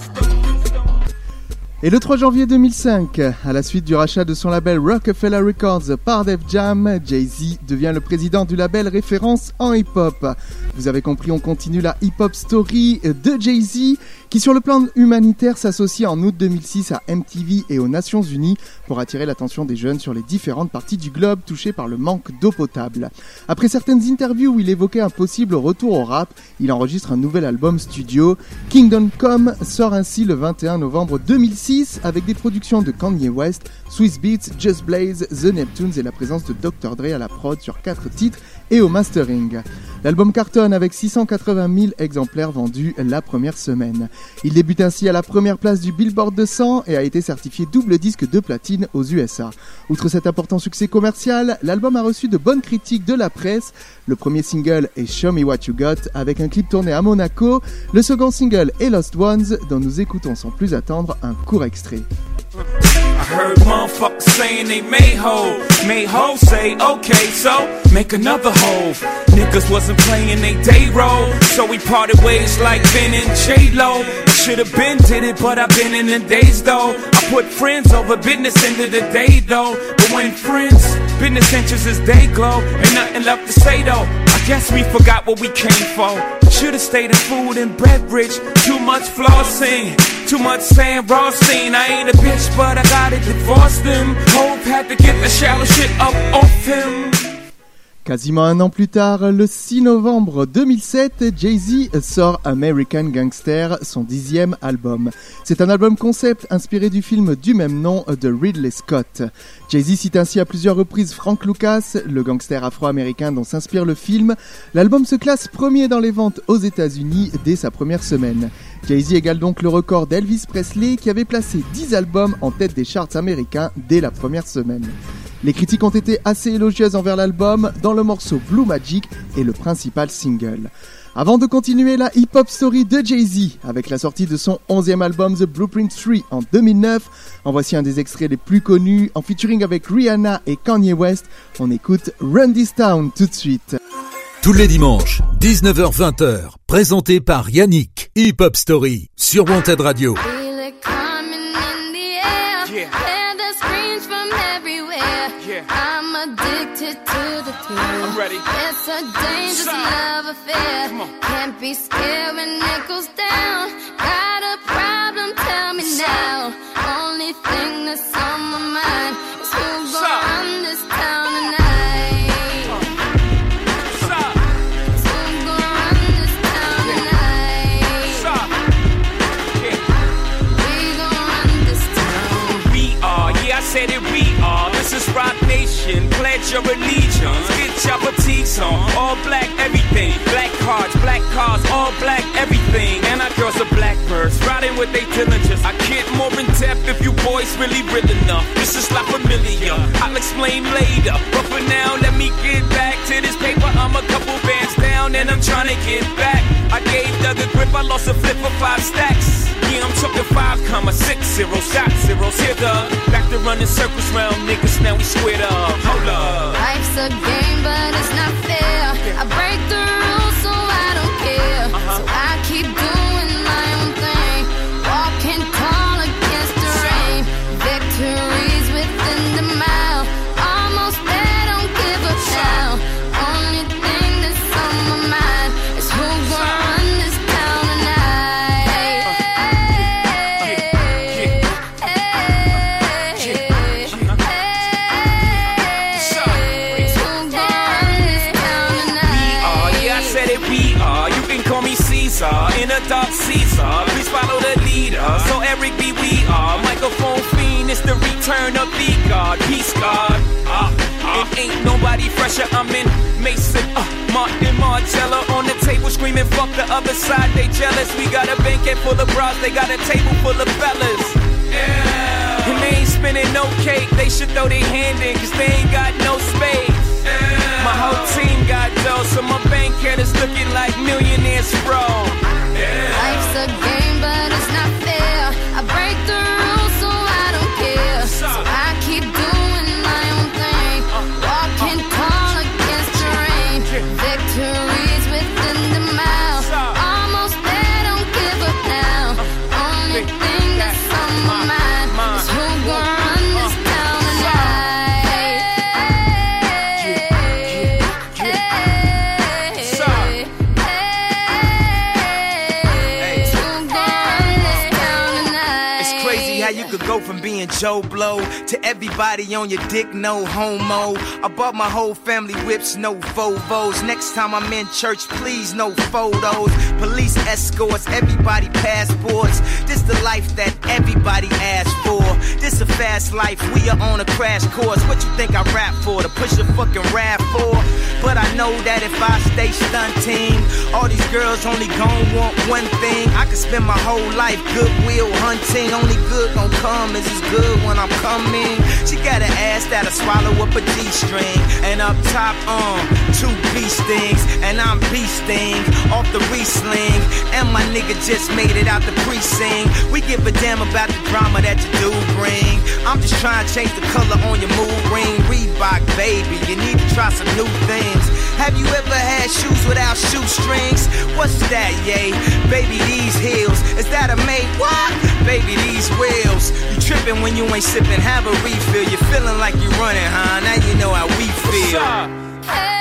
Et le 3 janvier 2005, à la suite du rachat de son label Rockefeller Records par Def Jam, Jay-Z devient le président du label référence en hip-hop. Vous avez compris, on continue la hip-hop story de Jay-Z, qui sur le plan humanitaire s'associe en août 2006 à MTV et aux Nations Unies pour attirer l'attention des jeunes sur les différentes parties du globe touchées par le manque d'eau potable. Après certaines interviews où il évoquait un possible retour au rap, il enregistre un nouvel album studio. Kingdom Come sort ainsi le 21 novembre 2006 avec des productions de Kanye West, Swiss Beats, Just Blaze, The Neptunes et la présence de Dr. Dre à la prod sur 4 titres et au mastering. L'album cartonne avec 680 000 exemplaires vendus la première semaine. Il débute ainsi à la première place du Billboard 200 et a été certifié double disque de platine aux USA. Outre cet important succès commercial, l'album a reçu de bonnes critiques de la presse. Le premier single est Show Me What You Got avec un clip tourné à Monaco. Le second single est Lost Ones dont nous écoutons sans plus attendre un court extrait. Heard motherfuckers saying they made hoe. Made hoe say, okay, so make another hoe. Niggas wasn't playing they day role, so we parted ways like Ben and J Lo. Should've been did it, but I've been in the days though. I put friends over business into the day though. But when friends, business interests they glow, ain't nothing left to say though. I guess we forgot what we came for. Should've stayed in food and beverage. Too much flossing, too much saying Rothstein. I ain't a bitch, but I gotta divorce them. Hope had to get the shallow shit up off him. Quasiment un an plus tard, le 6 novembre 2007, Jay-Z sort American Gangster, son dixième album. C'est un album concept inspiré du film du même nom de Ridley Scott. Jay-Z cite ainsi à plusieurs reprises Frank Lucas, le gangster afro-américain dont s'inspire le film. L'album se classe premier dans les ventes aux États-Unis dès sa première semaine. Jay-Z égale donc le record d'Elvis Presley qui avait placé 10 albums en tête des charts américains dès la première semaine. Les critiques ont été assez élogieuses envers l'album, dans le morceau Blue Magic est le principal single. Avant de continuer la hip-hop story de Jay-Z, avec la sortie de son 11e album The Blueprint 3 en 2009, en voici un des extraits les plus connus, en featuring avec Rihanna et Kanye West, on écoute Run This Town tout de suite. Tous les dimanches, 19h-20h, présenté par Yannick. Hip Hop Story sur Wanted Radio. Dangerous love affair. Can't be scared when it goes down. Your allegiance. Get your fatigues on. All black everything. Black cards, black cars, all black everything. And our girls are blackbirds. Riding with they diligence. I get more in depth if you boys really real enough. This is La Familia. I'll explain later. But for now, let me get back to this paper. I'm a couple down and I'm trying to get back. I gave Doug a grip. I lost a flip for five stacks. Yeah, I'm talking five comma six zero shot zeros. Here the back to running circles round niggas. Now we squared up. Hold up. Life's a game, but it's not fair. I break the rules, It's the return of the God. Peace God. Uh, uh, it ain't nobody fresher. I'm in Maison. Uh, Martin Margiela on the table screaming, fuck the other side. They jealous. We got a banquet full of bras. They got a table full of fellas. Yeah. And they ain't spinning no cake. They should throw their hand in, cause they ain't got no space. My whole team got dough, so my bank account is looking like millionaires bro. Life's a game, but it's not fair. I break the Joe Blow to everybody on your dick, no homo. I bought my whole family whips, no Volvos. Next time I'm in church, please, no photos. Police escorts, everybody passports. This the life that everybody asks for. This a fast life, we are on a crash course. What you think I rap for? To push a fucking rap for? But I know that if I stay stunting, all these girls only gon' want one thing. I could spend my whole life goodwill hunting. Only good gon' come is as good when I'm coming. She got an ass that'll swallow up a G-string. And up top, um, two B stings. And I'm beasting off the re-sling. And my nigga just made it out the precinct. We give a damn about the drama that you do bring. I'm just trying to change the color on your mood ring. Reebok, baby, you need to try some new things. Have you ever had shoes without shoestrings? What's that, yay? Baby, these heels. Is that a mate? What? Baby, these wheels. You tripping when you ain't sipping, have a refill. You're feeling like you're running, huh? Now you know how we feel.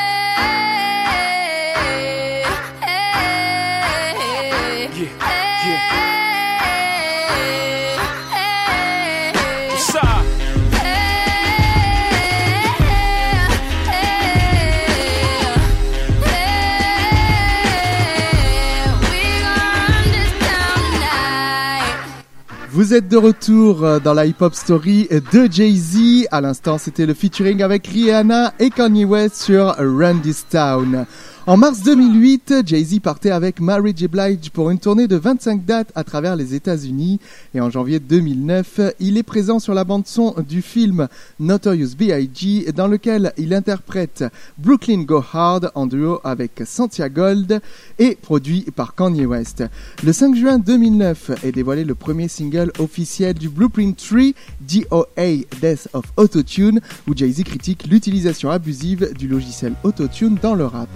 Vous êtes de retour euh, dans la hip-hop story de Jay-Z. À l'instant, c'était le featuring avec Rihanna et Kanye West sur This Town. En mars 2008, Jay-Z partait avec Mary J. Blige pour une tournée de 25 dates à travers les États-Unis. Et en janvier 2009, il est présent sur la bande-son du film Notorious B.I.G. dans lequel il interprète Brooklyn Go Hard en duo avec Santia Gold et produit par Kanye West. Le 5 juin 2009 est dévoilé le premier single officiel du Blueprint 3, DOA Death of Autotune, où Jay-Z critique l'utilisation abusive du logiciel Autotune dans le rap.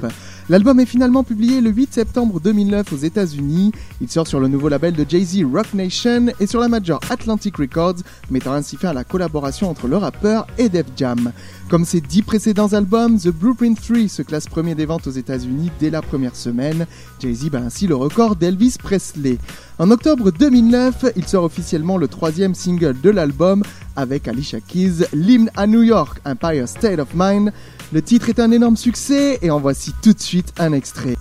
L'album est finalement publié le 8 septembre 2009 aux États-Unis. Il sort sur le nouveau label de Jay-Z Rock Nation et sur la major Atlantic Records, mettant ainsi fin à la collaboration entre le rappeur et Def Jam. Comme ses dix précédents albums, The Blueprint 3 se classe premier des ventes aux États-Unis dès la première semaine. Jay-Z bat ainsi le record d'Elvis Presley. En octobre 2009, il sort officiellement le troisième single de l'album avec Alicia Keys, l'hymne à New York, Empire State of Mind. Le titre est un énorme succès et en voici tout de suite un extrait.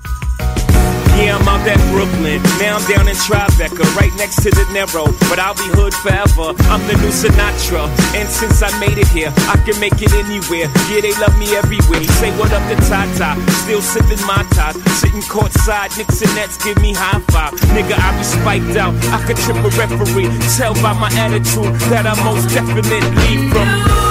Yeah, I'm out at Brooklyn, now I'm down in Tribeca, right next to the Narrow. But I'll be hood forever. I'm the new Sinatra, and since I made it here, I can make it anywhere. Yeah, they love me everywhere. Say what up to Tata, still sipping my top, sitting courtside. Knicks and Nets give me high five. Nigga, I be spiked out. I could trip a referee. Tell by my attitude that I most definitely from.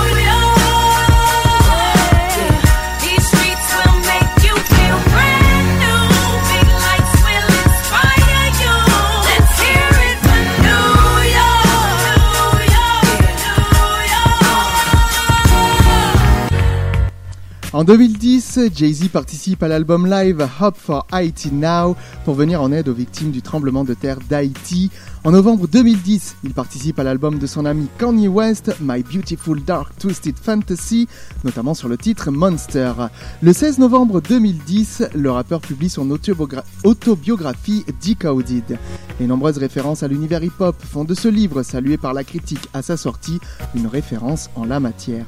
En 2010, Jay-Z participe à l'album live Hop for Haiti Now pour venir en aide aux victimes du tremblement de terre d'Haïti. En novembre 2010, il participe à l'album de son ami Kanye West, My Beautiful Dark Twisted Fantasy, notamment sur le titre Monster. Le 16 novembre 2010, le rappeur publie son autobiogra- autobiographie Decoded. Les nombreuses références à l'univers hip-hop font de ce livre, salué par la critique à sa sortie, une référence en la matière.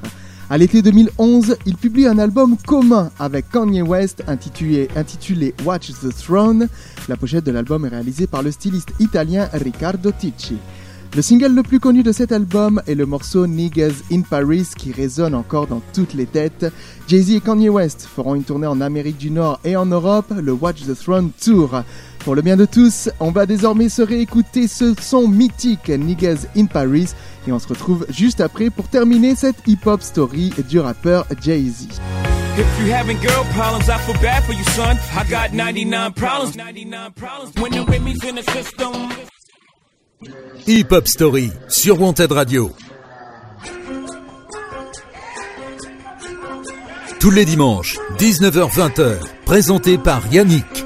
À l'été 2011, il publie un album commun avec Kanye West intitulé, Watch the Throne. La pochette de l'album est réalisée par le styliste italien Riccardo Ticci. Le single le plus connu de cet album est le morceau Niggas in Paris qui résonne encore dans toutes les têtes. Jay-Z et Kanye West feront une tournée en Amérique du Nord et en Europe, le Watch the Throne Tour. Pour le bien de tous, on va désormais se réécouter ce son mythique Niggas in Paris et on se retrouve juste après pour terminer cette hip-hop story du rappeur Jay-Z. If you having girl problems, I feel bad for you, son. I got 99 problems. 99 problems. When the Remy's in the system. Hip Hop Story sur Wanted Radio. Tous les dimanches, 19h-20h, présenté par Yannick.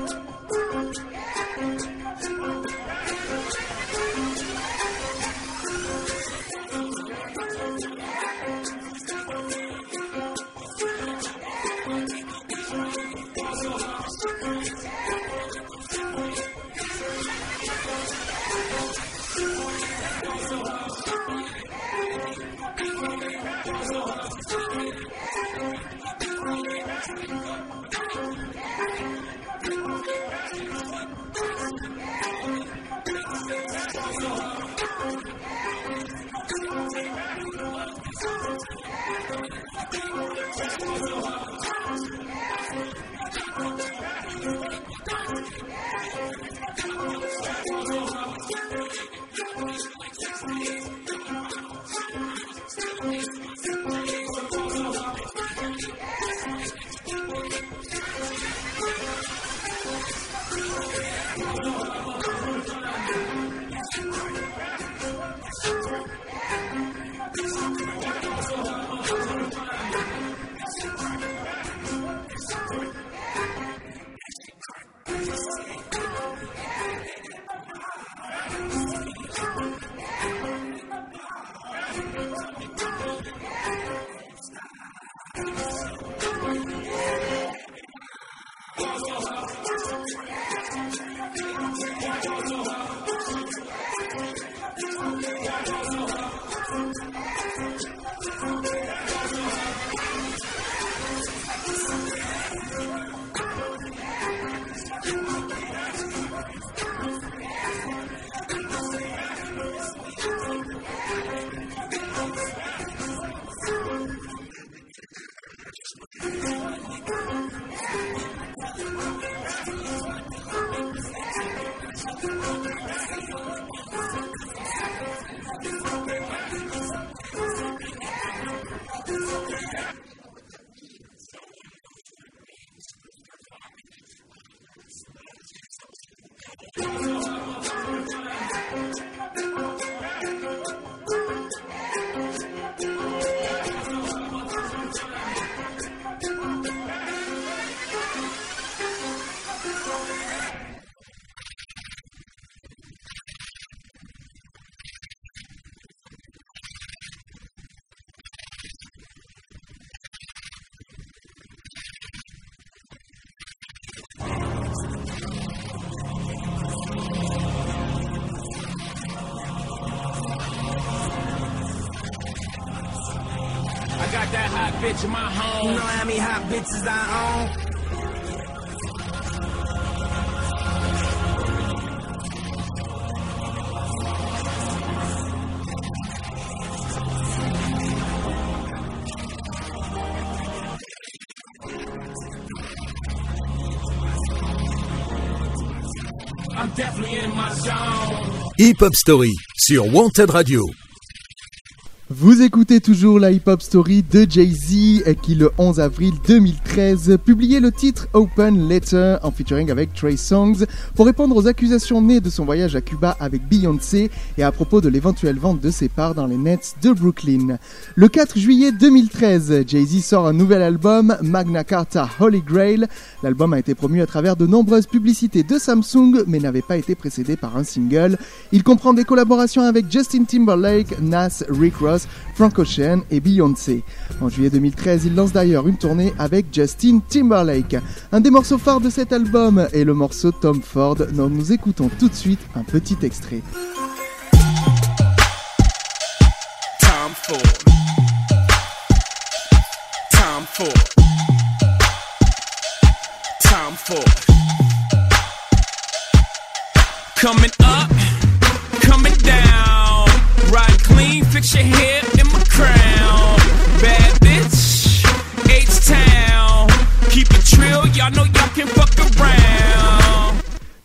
bitch in my home. You know how many hot bitches I own? Hip Hop Story sur Wanted Radio. Vous écoutez toujours la hip-hop story de Jay-Z qui le 11 avril 2013 publiait le titre Open Letter en featuring avec Trey Songs pour répondre aux accusations nées de son voyage à Cuba avec Beyoncé et à propos de l'éventuelle vente de ses parts dans les Nets de Brooklyn. Le 4 juillet 2013, Jay-Z sort un nouvel album Magna Carta Holy Grail. L'album a été promu à travers de nombreuses publicités de Samsung mais n'avait pas été précédé par un single. Il comprend des collaborations avec Justin Timberlake, Nas, Rick Ross, Frank Ocean et Beyoncé. En juillet 2013, il lance d'ailleurs une tournée avec Justin Timberlake. Un des morceaux phares de cet album est le morceau Tom Ford, dont nous écoutons tout de suite un petit extrait. Trill, y'all know y'all can fuck around.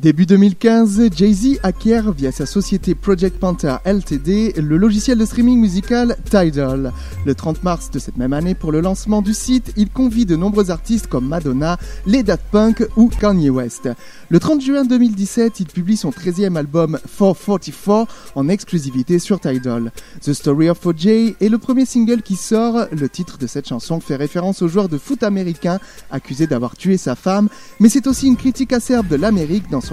Début 2015, Jay-Z acquiert via sa société Project Panther Ltd le logiciel de streaming musical Tidal. Le 30 mars de cette même année, pour le lancement du site, il convie de nombreux artistes comme Madonna, les Daft Punk ou Kanye West. Le 30 juin 2017, il publie son 13e album 444 en exclusivité sur Tidal. The Story of OJ est le premier single qui sort. Le titre de cette chanson fait référence au joueur de foot américain accusé d'avoir tué sa femme, mais c'est aussi une critique acerbe de l'Amérique dans son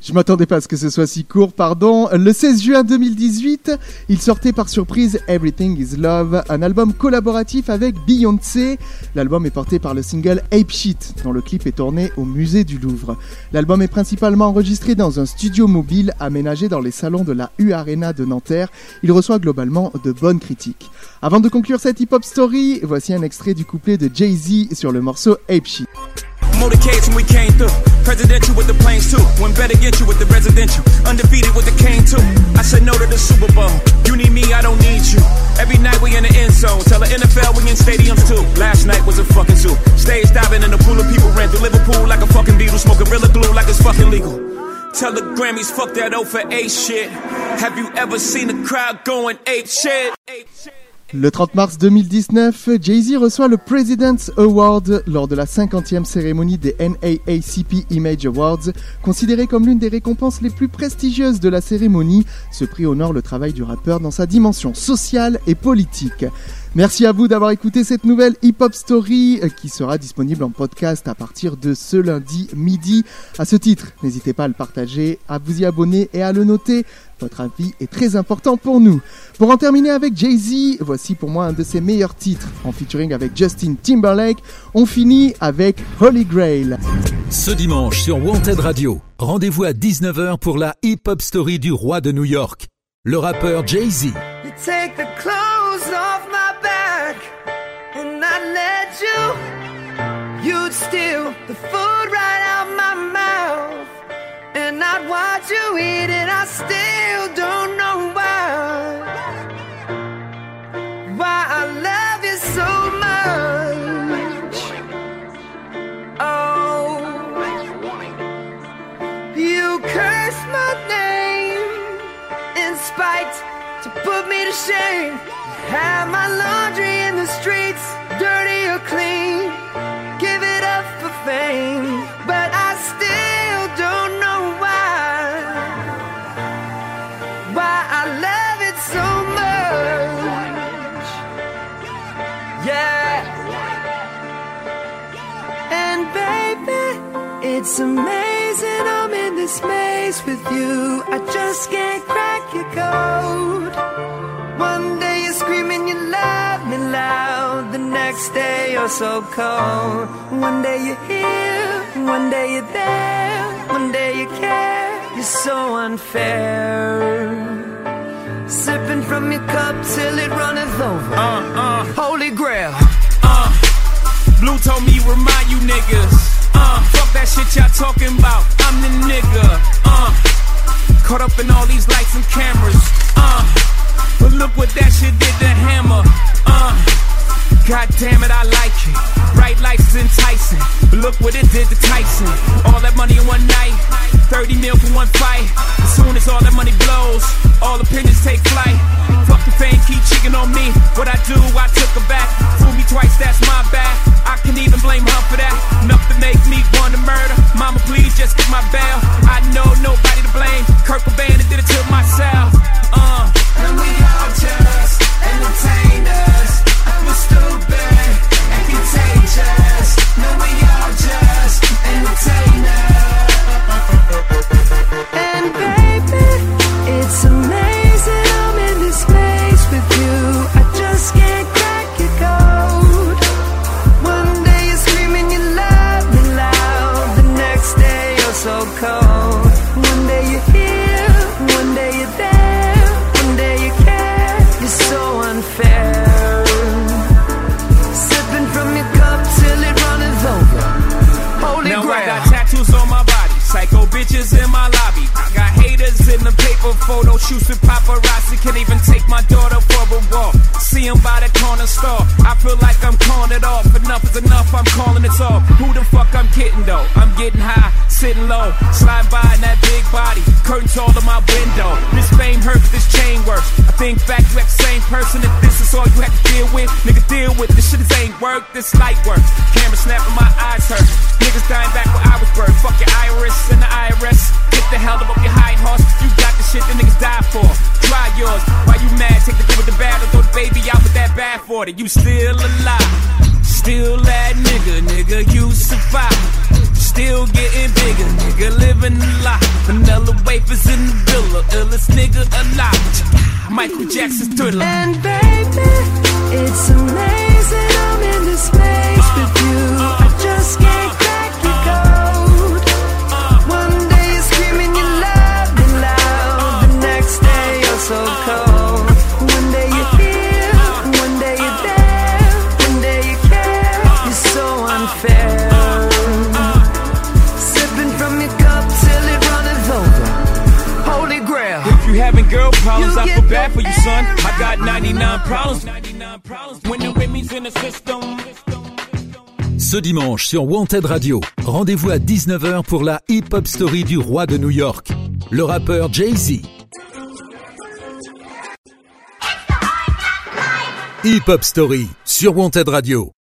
Je m'attendais pas à ce que ce soit si court, pardon. Le 16 juin 2018, il sortait par surprise Everything is Love, un album collaboratif avec Beyoncé. L'album est porté par le single Ape Shit, dont le clip est tourné au musée du Louvre. L'album est principalement enregistré dans un studio mobile aménagé dans les salons de la U Arena de Nanterre. Il reçoit globalement de bonnes critiques. Avant de conclure cette hip-hop story, voici un extrait du couplet de Jay-Z sur le morceau Ape Shit. Motorcades when we came through. Presidential with the planes too. Went bet against you with the residential. Undefeated with the cane too. I said no to the Super Bowl. You need me, I don't need you. Every night we in the end zone. Tell the NFL we in stadiums too. Last night was a fucking zoo. Stage diving in a pool of people ran through Liverpool like a fucking Beatle. Smoking Gorilla glue like it's fucking legal. Tell the Grammys fuck that O for A shit. Have you ever seen a crowd going ape shit? Ape shit. Le 30 mars 2019, Jay-Z reçoit le President's Award lors de la 50e cérémonie des NAACP Image Awards. Considéré comme l'une des récompenses les plus prestigieuses de la cérémonie, ce prix honore le travail du rappeur dans sa dimension sociale et politique. Merci à vous d'avoir écouté cette nouvelle hip-hop story euh, qui sera disponible en podcast à partir de ce lundi midi. À ce titre, n'hésitez pas à le partager, à vous y abonner et à le noter. Votre avis est très important pour nous. Pour en terminer avec Jay-Z, voici pour moi un de ses meilleurs titres. En featuring avec Justin Timberlake, on finit avec Holy Grail. Ce dimanche sur Wanted Radio, rendez-vous à 19h pour la hip-hop story du roi de New York, le rappeur Jay-Z. Back and I let you. You'd steal the food right out my mouth and I'd watch you eat it. I still don't know why. To put me to shame. Have my laundry in the streets, dirty or clean. Give it up for fame, but I still don't know why. Why I love it so much. Yeah. And baby, it's amazing I'm in this maze with you. I just can't crack your code. One day you're screaming you love me loud. The next day you're so cold. One day you're here, one day you're there. One day you care, You're so unfair. Sipping from your cup till it runneth over. Uh, uh. Holy grail. Uh, Blue told me remind you niggas. Uh, fuck that shit y'all talking about. I'm the nigga. Uh, caught up in all these lights and cameras. Uh, but look what that shit did to Hammer. Uh, God damn it, I like it. Bright lights is enticing. But look what it did to Tyson. All that money in one night. 30 mil for one fight. As soon as all that money blows, all opinions take flight. Fuck the fame, keep cheating on me. What I do, I took her back. Fool me twice, that's my bad. I can even blame her for that. Nothing makes me want to murder. Mama, please just get my bail. I know nobody to blame. Kurt Cobain did it to myself. Uh. And we all just entertainers. Cold. Paper photo shoots with paparazzi. Can't even take my daughter for a walk. See 'em by the corner store. I feel like I'm calling it off. Enough is enough, I'm calling it off. Who the fuck I'm kidding though? I'm getting high, sitting low, slide by in that big body. Curtains all in my window. This fame hurts, this chain works. I think back, you act the same person. If this is all you have to deal with, nigga, deal with this shit. This ain't work, this light work. Camera snapping, my eyes hurt. Niggas dying back where I was birthed. Fuck your iris and the IRS. Get the hell up your high horse. You got the shit that niggas die for. Try yours. Why you mad? Take the good with the bad and throw the baby out with that bad for it. You still alive. Still that nigga, nigga, you survive. Still getting bigger, nigga, living a lot. Vanilla wafers in the villa, illest nigga alive. Michael Jackson's thriller. And baby, it's amazing I'm in this place with you. I just can't crack 99 problems. 99 problems. When the Remy's in the system. Ce dimanche sur Wanted Radio, rendez-vous à 19h pour la hip-hop story du roi de New York, le rappeur Jay-Z. Hip Hop Story sur Wanted Radio.